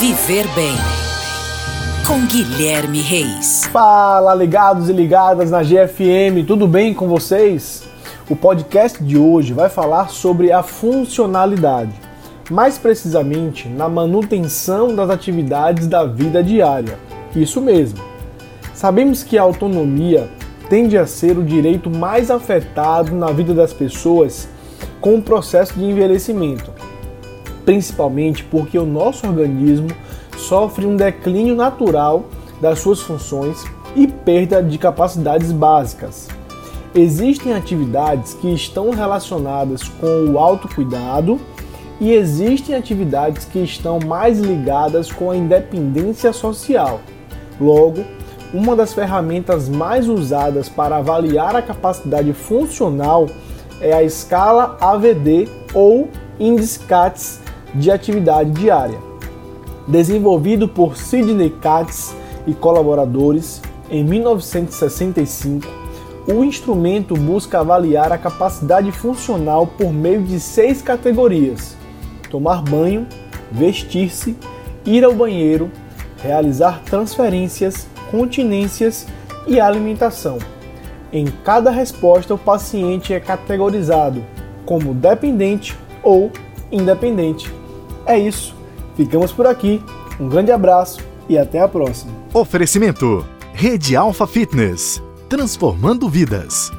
Viver Bem. Com Guilherme Reis. Fala, ligados e ligadas na GFM, tudo bem com vocês? O podcast de hoje vai falar sobre a funcionalidade, mais precisamente na manutenção das atividades da vida diária. Isso mesmo. Sabemos que a autonomia tende a ser o direito mais afetado na vida das pessoas com o processo de envelhecimento principalmente porque o nosso organismo sofre um declínio natural das suas funções e perda de capacidades básicas. Existem atividades que estão relacionadas com o autocuidado e existem atividades que estão mais ligadas com a independência social. Logo, uma das ferramentas mais usadas para avaliar a capacidade funcional é a escala AVD ou Índice CATS de atividade diária. Desenvolvido por Sidney Katz e colaboradores em 1965, o instrumento busca avaliar a capacidade funcional por meio de seis categorias: tomar banho, vestir-se, ir ao banheiro, realizar transferências, continências e alimentação. Em cada resposta, o paciente é categorizado como dependente ou independente. É isso. Ficamos por aqui. Um grande abraço e até a próxima. Oferecimento: Rede Alfa Fitness transformando vidas.